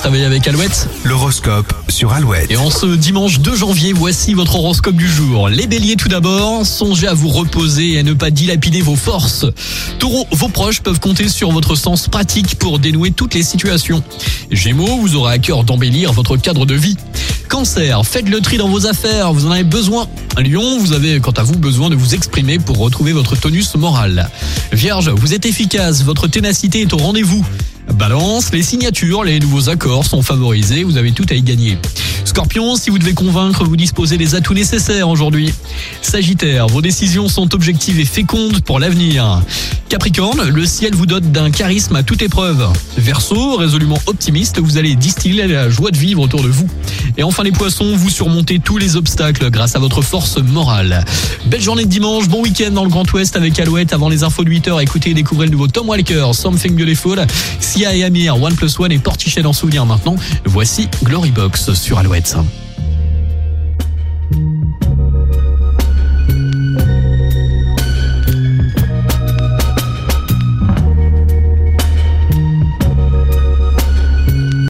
se réveiller avec Alouette. L'horoscope sur Alouette. Et en ce dimanche 2 janvier, voici votre horoscope du jour. Les béliers tout d'abord, songez à vous reposer et à ne pas dilapider vos forces. Taureau, vos proches peuvent compter sur votre sens pratique pour dénouer toutes les situations. Gémeaux, vous aurez à cœur d'embellir votre cadre de vie. Cancer, faites le tri dans vos affaires, vous en avez besoin. Lion, vous avez quant à vous besoin de vous exprimer pour retrouver votre tonus moral. Vierge, vous êtes efficace, votre ténacité est au rendez-vous. Balance, les signatures, les nouveaux accords sont favorisés, vous avez tout à y gagner. Scorpion, si vous devez convaincre, vous disposez des atouts nécessaires aujourd'hui. Sagittaire, vos décisions sont objectives et fécondes pour l'avenir. Capricorne, le ciel vous dote d'un charisme à toute épreuve. Verseau, résolument optimiste, vous allez distiller la joie de vivre autour de vous. Et enfin les poissons, vous surmontez tous les obstacles grâce à votre force morale. Belle journée de dimanche, bon week-end dans le Grand Ouest avec Alouette avant les infos de 8h. Écoutez et découvrez le nouveau Tom Walker, Something Beautiful, Sia et Amir, One Plus One et Portichet en souvenir maintenant. Voici Glory Box sur Alouette.